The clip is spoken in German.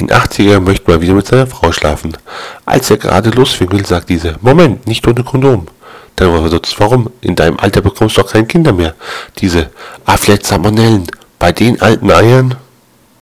Ein 80er möchte mal wieder mit seiner Frau schlafen. Als er gerade losfing will, sagt diese, Moment, nicht ohne Kondom. Dann verdutzt, warum? In deinem Alter bekommst du doch keine Kinder mehr. Diese, ah, vielleicht Salmonellen. Bei den alten Eiern?